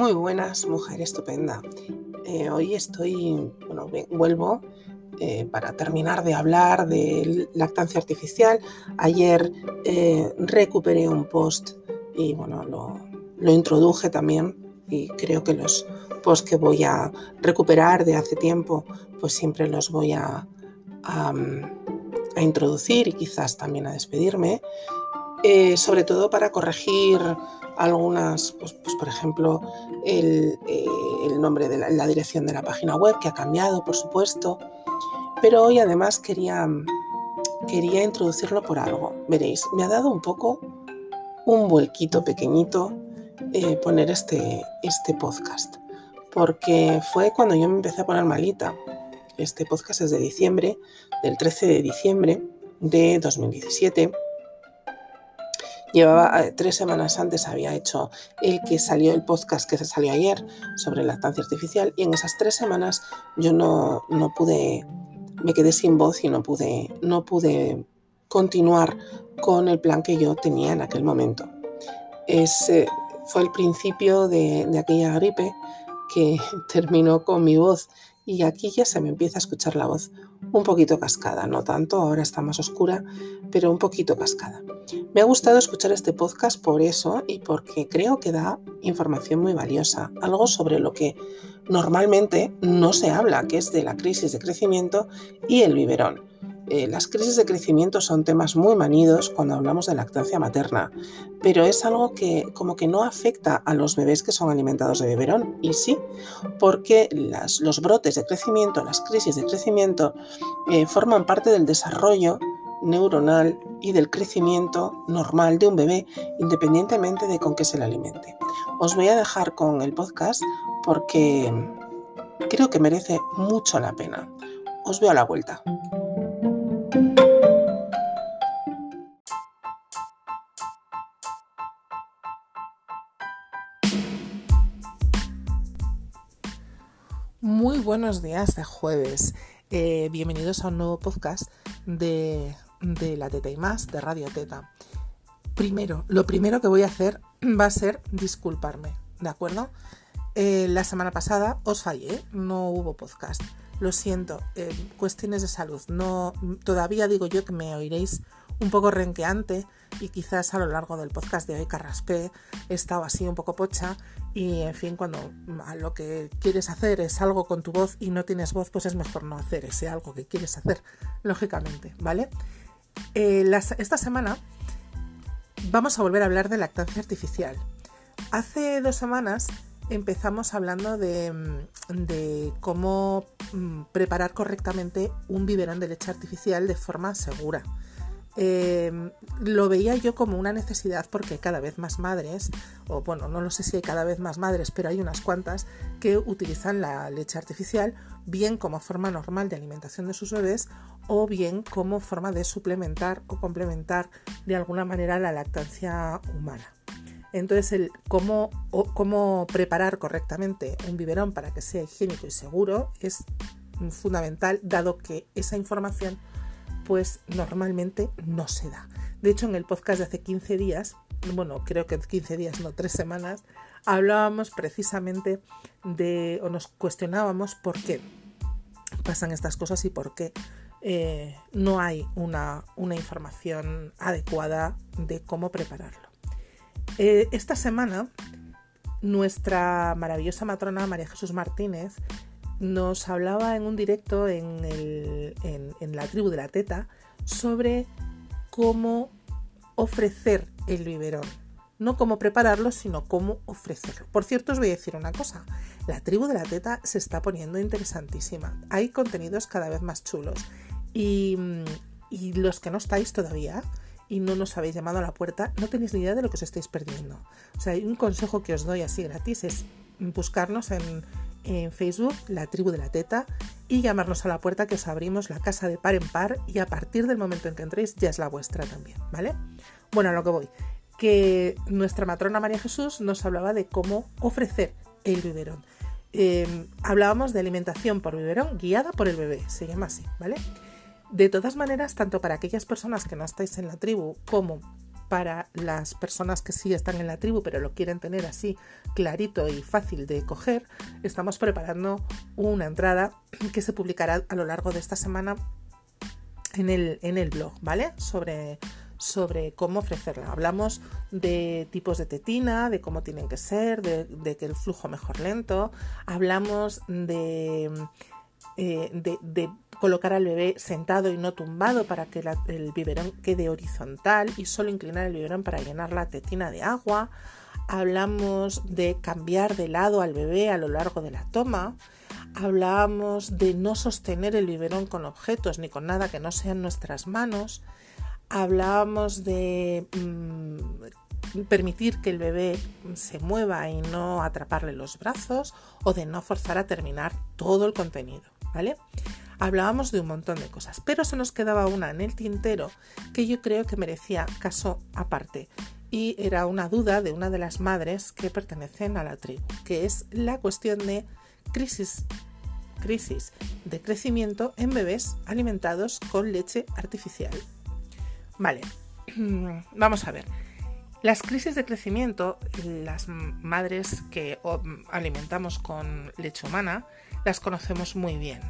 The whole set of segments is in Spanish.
Muy buenas, mujer estupenda. Eh, hoy estoy, bueno, vuelvo eh, para terminar de hablar de lactancia artificial. Ayer eh, recuperé un post y bueno, lo, introduje también y creo que los posts que voy a recuperar de hace tiempo, pues siempre los voy a, a, introducir y quizás también a despedirme. Sobre todo para corregir algunas, pues, pues, por ejemplo, el, eh, nombre de la, dirección de la página web, que ha cambiado, por supuesto. Pero hoy además quería, quería introducirlo por algo. Veréis, me ha dado un poco un vuelquito pequeñito eh, poner este, este podcast, porque fue cuando yo me empecé a poner malita. Este podcast es de diciembre, del 13 de diciembre de 2017 Llevaba eh, tres semanas antes, había hecho el que salió el podcast que se salió ayer sobre lactancia artificial y en esas tres semanas yo no, no pude, me quedé sin voz y no pude, no pude continuar con el plan que yo tenía en aquel momento. Ese fue el principio de aquella gripe que terminó con mi voz y aquí ya se me empieza a escuchar la voz un poquito cascada, no tanto, ahora está más oscura, pero un poquito cascada. Me ha gustado escuchar este podcast por eso y porque creo que da información muy valiosa, algo sobre lo que normalmente no se habla, que es de la crisis de crecimiento y el biberón. Eh, las crisis de crecimiento son temas muy manidos cuando hablamos de lactancia materna, pero es algo que como que no afecta a los bebés que son alimentados de biberón. Y sí, porque los brotes de crecimiento, las crisis de crecimiento, eh, forman parte del desarrollo neuronal y del crecimiento normal de un bebé, independientemente de con qué se le alimente. Os voy a dejar con el podcast porque creo que merece mucho la pena. Os veo a la vuelta. Buenos días de jueves. Eh, bienvenidos a un nuevo podcast de, La Teta y Más, de Radio Teta. Primero, lo primero que voy a hacer va a ser disculparme, ¿de acuerdo? Eh, la semana pasada os fallé, no hubo podcast. Lo siento, eh, cuestiones de salud. No, todavía digo yo que me oiréis un poco renqueante y quizás a lo largo del podcast de hoy carraspé, he estado así un poco pocha y en fin, cuando lo que quieres hacer es algo con tu voz y no tienes voz, pues es mejor no hacer ese algo que quieres hacer, lógicamente, ¿vale? Eh, esta semana vamos a volver a hablar de lactancia artificial. Hace dos semanas empezamos hablando de, mm, cómo mm, preparar correctamente un biberón de leche artificial de forma segura. Em, lo veía yo como una necesidad porque cada vez más madres, o bueno, no lo sé si hay cada vez más madres, pero hay unas cuantas que utilizan la leche artificial bien como forma normal de alimentación de sus bebés o bien como forma de suplementar o complementar de alguna manera la lactancia humana. Entonces, el cómo, cómo preparar correctamente un biberón para que sea higiénico y seguro es fundamental, dado que esa información pues normalmente no se da. De hecho, en el podcast de hace 15 días, bueno, creo que 15 días, no, 3 semanas, hablábamos precisamente de, o nos cuestionábamos por qué pasan estas cosas y por qué eh, no hay una, una información adecuada de cómo prepararlo. Eh, esta semana, nuestra maravillosa matrona María Jesús Martínez nos hablaba en un directo en, la tribu de la teta sobre cómo ofrecer el biberón. No cómo prepararlo, sino cómo ofrecerlo. Por cierto, os voy a decir una cosa. La tribu de la teta se está poniendo interesantísima. Hay contenidos cada vez más chulos. Y, y los que no estáis todavía, y no nos habéis llamado a la puerta, no tenéis ni idea de lo que os estáis perdiendo. O sea, un consejo que os doy así gratis es buscarnos en, Facebook, la tribu de la teta, y llamarnos a la puerta que os abrimos la casa de par en par y a partir del momento en que entréis ya es la vuestra también, ¿vale? Bueno, a lo que voy, que nuestra matrona María Jesús nos hablaba de cómo ofrecer el biberón. Em, hablábamos de alimentación por biberón guiada por el bebé, se llama así, ¿vale? De todas maneras, tanto para aquellas personas que no estáis en la tribu como para las personas que sí están en la tribu pero lo quieren tener así clarito y fácil de coger, estamos preparando una entrada que se publicará a lo largo de esta semana en el, en el blog, ¿vale? Sobre, sobre cómo ofrecerla. Hablamos de tipos de tetina, de cómo tienen que ser, de, que el flujo mejor lento. Hablamos de, eh, de, colocar al bebé sentado y no tumbado para que el biberón quede horizontal y solo inclinar el biberón para llenar la tetina de agua. Hablamos de cambiar de lado al bebé a lo largo de la toma hablábamos de no sostener el biberón con objetos ni con nada que no sean nuestras manos, hablábamos de mm, permitir que el bebé se mueva y no atraparle los brazos o de no forzar a terminar todo el contenido, ¿vale? Hablábamos de un montón de cosas, pero se nos quedaba una en el tintero que yo creo que merecía caso aparte y era una duda de una de las madres que pertenecen a la tribu, que es la cuestión de crisis, crisis de crecimiento en bebés alimentados con leche artificial. Vale, vamos a ver. Las crisis de crecimiento, las madres que alimentamos con leche humana, las conocemos muy bien.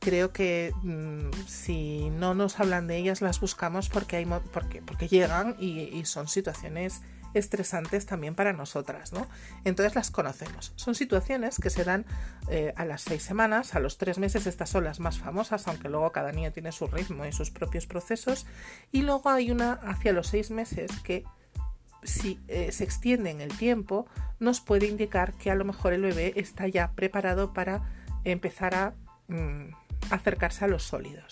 Creo que mm, si no nos hablan de ellas, las buscamos porque, hay, porque, porque llegan y son situaciones estresantes también para nosotras, ¿no? Entonces las conocemos. Son situaciones que se dan eh, a las seis semanas, a los tres meses, estas son las más famosas, aunque luego cada niño tiene su ritmo y sus propios procesos, y luego hay una hacia los seis meses que si eh, se extiende en el tiempo, nos puede indicar que a lo mejor el bebé está ya preparado para empezar a mm, acercarse a los sólidos.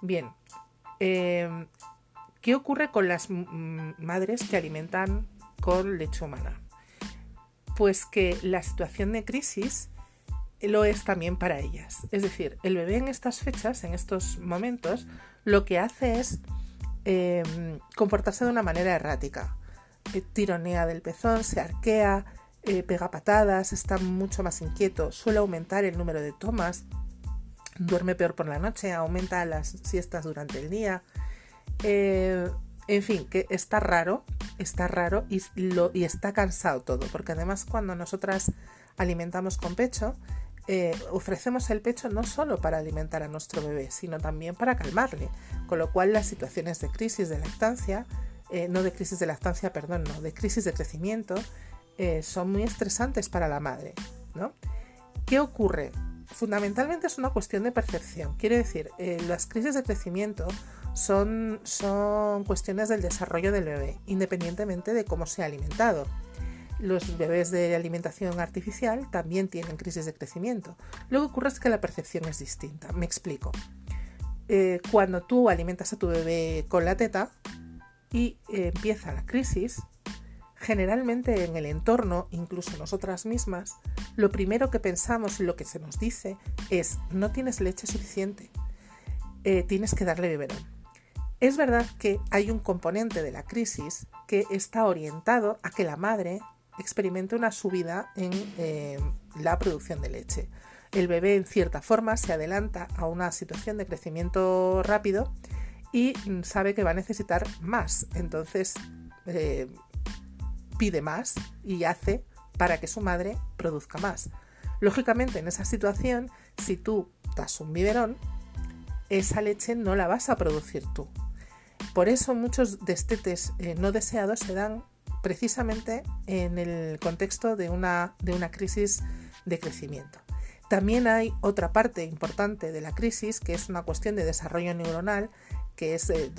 Bien, eh, ¿Qué ocurre con las madres que alimentan con leche humana? Pues que la situación de crisis lo es también para ellas. Es decir, el bebé en estas fechas, en estos momentos, lo que hace es em, comportarse de una manera errática. Eh, tironea del pezón, se arquea, eh, pega patadas, está mucho más inquieto, suele aumentar el número de tomas, duerme peor por la noche, aumenta las siestas durante el día, eh, en fin, que está raro, está raro y, lo, y está cansado todo, porque además cuando nosotras alimentamos con pecho, eh, ofrecemos el pecho no solo para alimentar a nuestro bebé, sino también para calmarle, con lo cual las situaciones de crisis de lactancia, eh, no de crisis de lactancia, perdón, no, de crisis de crecimiento, son muy estresantes para la madre. ¿no? ¿Qué ocurre? Fundamentalmente es una cuestión de percepción. Quiere decir, las crisis de crecimiento son, son cuestiones del desarrollo del bebé, independientemente de cómo se ha alimentado. Los bebés de alimentación artificial también tienen crisis de crecimiento. Lo que ocurre es que la percepción es distinta. Me explico. Eh, cuando tú alimentas a tu bebé con la teta y eh, empieza la crisis, generalmente en el entorno, incluso nosotras mismas, lo primero que pensamos y lo que se nos dice es no tienes leche suficiente, eh, tienes que darle biberón. Es verdad que hay un componente de la crisis que está orientado a que la madre experimente una subida en eh, la producción de leche. El bebé en cierta forma se adelanta a una situación de crecimiento rápido y sabe que va a necesitar más. Entonces eh, pide más y hace para que su madre produzca más. Lógicamente en esa situación, si tú das un biberón, esa leche no la vas a producir tú. Por eso muchos destetes eh, no deseados se dan precisamente en el contexto de una, de una crisis de crecimiento. También hay otra parte importante de la crisis que es una cuestión de desarrollo neuronal, que es eh,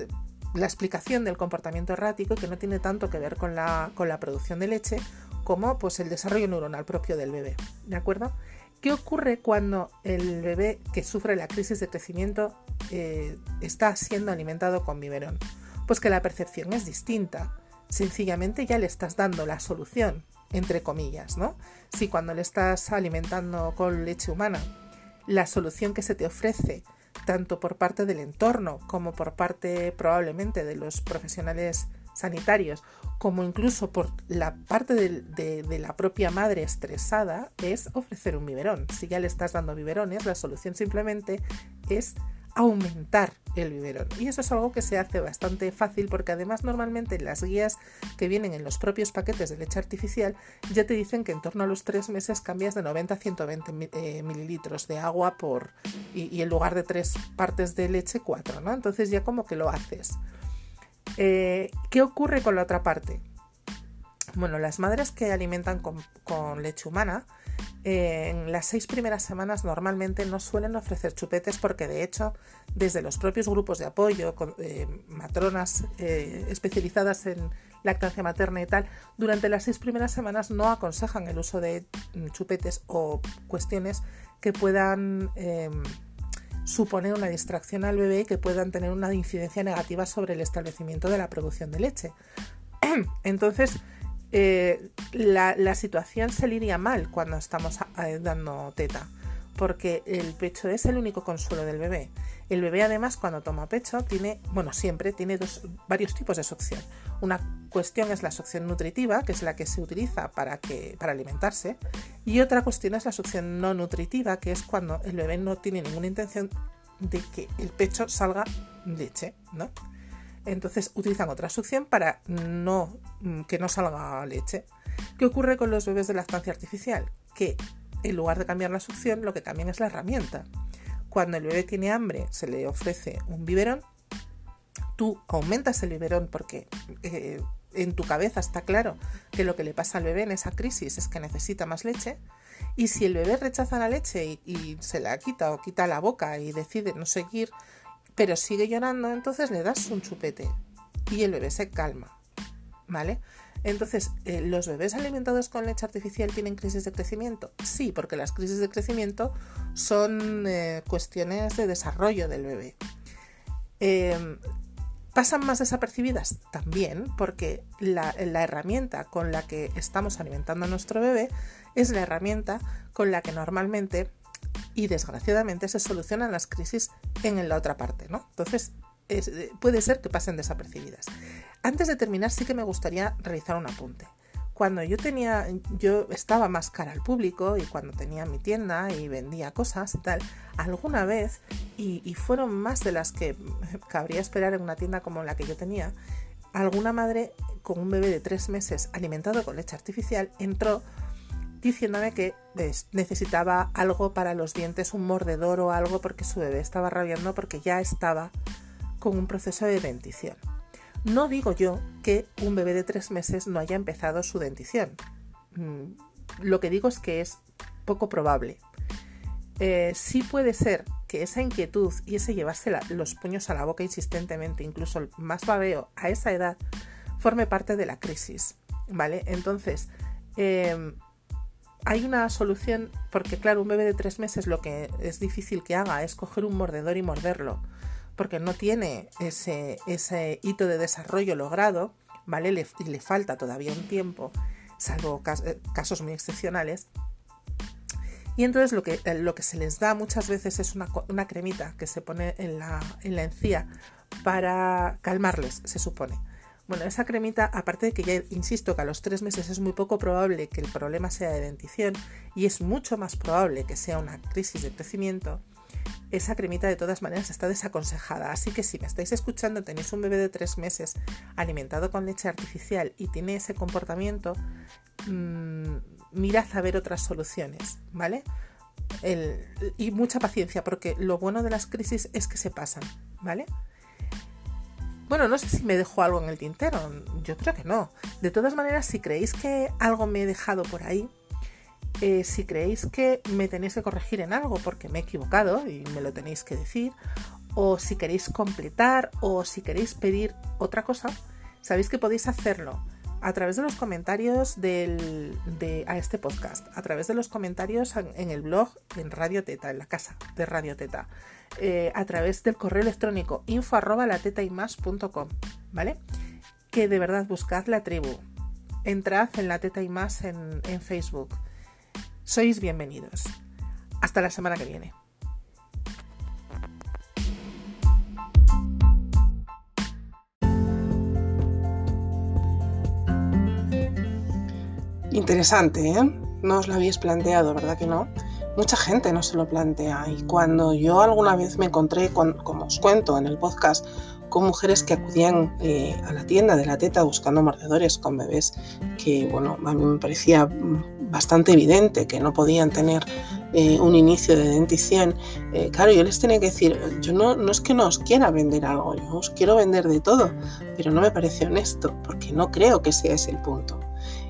la explicación del comportamiento errático que no tiene tanto que ver con la, con la producción de leche como pues, el desarrollo neuronal propio del bebé. ¿De acuerdo? ¿Qué ocurre cuando el bebé que sufre la crisis de crecimiento eh, está siendo alimentado con biberón? Pues que la percepción es distinta. Sencillamente ya le estás dando la solución, entre comillas, ¿no? Si cuando le estás alimentando con leche humana, la solución que se te ofrece, tanto por parte del entorno como por parte probablemente de los profesionales sanitarios como incluso por la parte de, la propia madre estresada es ofrecer un biberón. Si ya le estás dando biberones, la solución simplemente es aumentar el biberón. Y eso es algo que se hace bastante fácil porque además normalmente las guías que vienen en los propios paquetes de leche artificial ya te dicen que en torno a los tres meses cambias de 90 a 120 eh, mililitros de agua por y, en lugar de tres partes de leche, cuatro, ¿no? Entonces ya como que lo haces. Eh, ¿Qué ocurre con la otra parte? Bueno, las madres que alimentan con leche humana, en las seis primeras semanas normalmente no suelen ofrecer chupetes porque de hecho desde los propios grupos de apoyo, con, eh, matronas eh, especializadas en lactancia materna y tal, durante las seis primeras semanas no aconsejan el uso de mm, chupetes o cuestiones que puedan em, suponer una distracción al bebé que puedan tener una incidencia negativa sobre el establecimiento de la producción de leche. Entonces, eh, la, situación se lidia mal cuando estamos eh, dando teta, porque el pecho es el único consuelo del bebé. El bebé además cuando toma pecho tiene, bueno, siempre tiene dos, varios tipos de succión. Una cuestión es la succión nutritiva, que es la que se utiliza para, que, para alimentarse, y otra cuestión es la succión no nutritiva, que es cuando el bebé no tiene ninguna intención de que el pecho salga leche, ¿no? entonces utilizan otra succión para no, mm, que no salga leche. ¿Qué ocurre con los bebés de lactancia artificial? Que en lugar de cambiar la succión, lo que cambian es la herramienta. Cuando el bebé tiene hambre, se le ofrece un biberón, tú aumentas el biberón porque eh, en tu cabeza está claro que lo que le pasa al bebé en esa crisis es que necesita más leche. Y si el bebé rechaza la leche y se la quita o quita la boca y decide no seguir, pero sigue llorando, entonces le das un chupete y el bebé se calma, ¿vale? Entonces, eh, ¿los bebés alimentados con leche artificial tienen crisis de crecimiento? Sí, porque las crisis de crecimiento son eh, cuestiones de desarrollo del bebé. Em, ¿Pasan más desapercibidas? También, porque la, la, herramienta con la que estamos alimentando a nuestro bebé es la herramienta con la que normalmente y desgraciadamente se solucionan las crisis en la otra parte, ¿no? Entonces, eh, puede ser que pasen desapercibidas. Antes de terminar, sí que me gustaría realizar un apunte. Cuando yo tenía, yo estaba más cara al público y cuando tenía mi tienda y vendía cosas y tal, alguna vez, y, y fueron más de las que cabría esperar en una tienda como la que yo tenía, alguna madre con un bebé de tres meses alimentado con leche artificial entró diciéndome que necesitaba algo para los dientes, un mordedor o algo porque su bebé estaba rabiando porque ya estaba con un proceso de dentición. No digo yo que un bebé de tres meses no haya empezado su dentición. Mm, lo que digo es que es poco probable. Eh, sí puede ser que esa inquietud y ese llevarse los puños a la boca insistentemente, incluso más babeo a esa edad, forme parte de la crisis. ¿Vale? Entonces, em, hay una solución, porque claro, un bebé de tres meses lo que es difícil que haga es coger un mordedor y morderlo, porque no tiene ese, ese hito de desarrollo logrado, ¿vale? Le, y le falta todavía un tiempo, salvo eh, casos muy excepcionales. Y entonces lo que, eh, lo que se les da muchas veces es una, una cremita que se pone en la, en la encía para calmarles, se supone. Bueno, esa cremita, aparte de que ya insisto que a los tres meses es muy poco probable que el problema sea de dentición y es mucho más probable que sea una crisis de crecimiento, esa cremita de todas maneras está desaconsejada. Así que si me estáis escuchando, tenéis un bebé de tres meses alimentado con leche artificial y tiene ese comportamiento, mmm, mirad a ver otras soluciones, ¿vale? y mucha paciencia, porque lo bueno de las crisis es que se pasan, ¿vale? Bueno, no sé si me dejo algo en el tintero, yo creo que no. De todas maneras, si creéis que algo me he dejado por ahí, eh, si creéis que me tenéis que corregir en algo porque me he equivocado y me lo tenéis que decir, o si queréis completar, o si queréis pedir otra cosa, sabéis que podéis hacerlo a través de los comentarios de, a este podcast, a través de los comentarios en, el blog en Radio Teta, en la casa de Radio Teta. Eh, a través del correo electrónico info arroba la teta y más ¿vale? Que de verdad buscad la tribu. Entrad en la teta y más en Facebook. Sois bienvenidos. Hasta la semana que viene. Interesante, ¿eh? No os lo habéis planteado, ¿verdad que no? mucha gente no se lo plantea. Y cuando yo alguna vez me encontré, como os cuento en el podcast, con mujeres que acudían eh, a la tienda de la teta buscando mordedores con bebés que, bueno, a mí me parecía bastante evidente que no podían tener eh, un inicio de dentición. Eh, claro, yo les tenía que decir, yo no, no es que no os quiera vender algo, yo os quiero vender de todo, pero no me parece honesto, porque no creo que sea ese el punto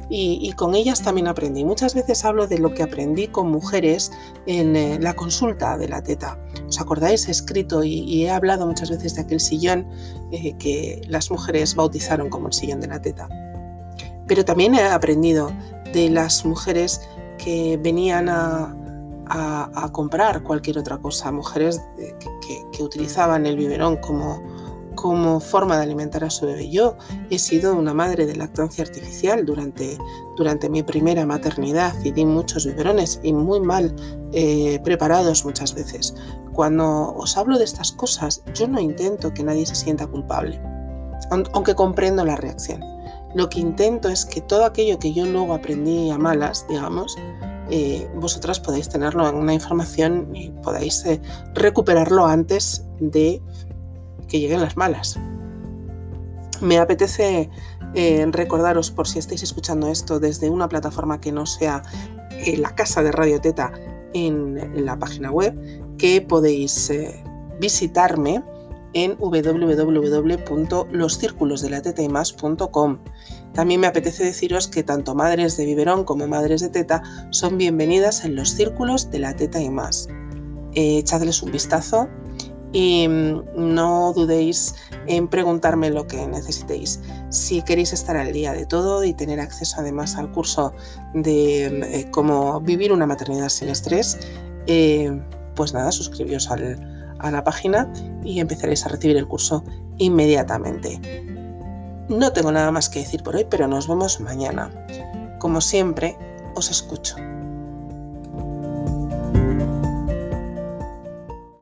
y, con ellas también aprendí. Muchas veces hablo de lo que aprendí con mujeres en la consulta de la teta. ¿Os acordáis? He escrito y, he hablado muchas veces de aquel sillón eh, que las mujeres bautizaron como el sillón de la teta. Pero también he aprendido de las mujeres que venían a, comprar cualquier otra cosa, mujeres eh, que utilizaban el biberón como como forma de alimentar a su bebé. Yo he sido una madre de lactancia artificial durante, durante mi primera maternidad y di muchos biberones y muy mal eh, preparados muchas veces. Cuando os hablo de estas cosas, yo no intento que nadie se sienta culpable, aunque comprendo la reacción. Lo que intento es que todo aquello que yo luego aprendí a malas, digamos, eh, vosotras podáis tenerlo en una información y podáis eh, recuperarlo antes de que lleguen las malas. Me apetece eh, recordaros, por si estáis escuchando esto desde una plataforma que no sea eh, la casa de Radio Teta en, la página web, que podéis eh, visitarme en www.loscirculosdelatetaymás.com. También me apetece deciros que tanto madres de biberón como madres de teta son bienvenidas en los círculos de la teta y más. echadles un vistazo y mm, no dudéis en preguntarme lo que necesitéis. Si queréis estar al día de todo y tener acceso además al curso de eh, cómo vivir una maternidad sin estrés, eh, pues nada, suscribíos a la página y empezaréis a recibir el curso inmediatamente. No tengo nada más que decir por hoy, pero nos vemos mañana. Como siempre, os escucho.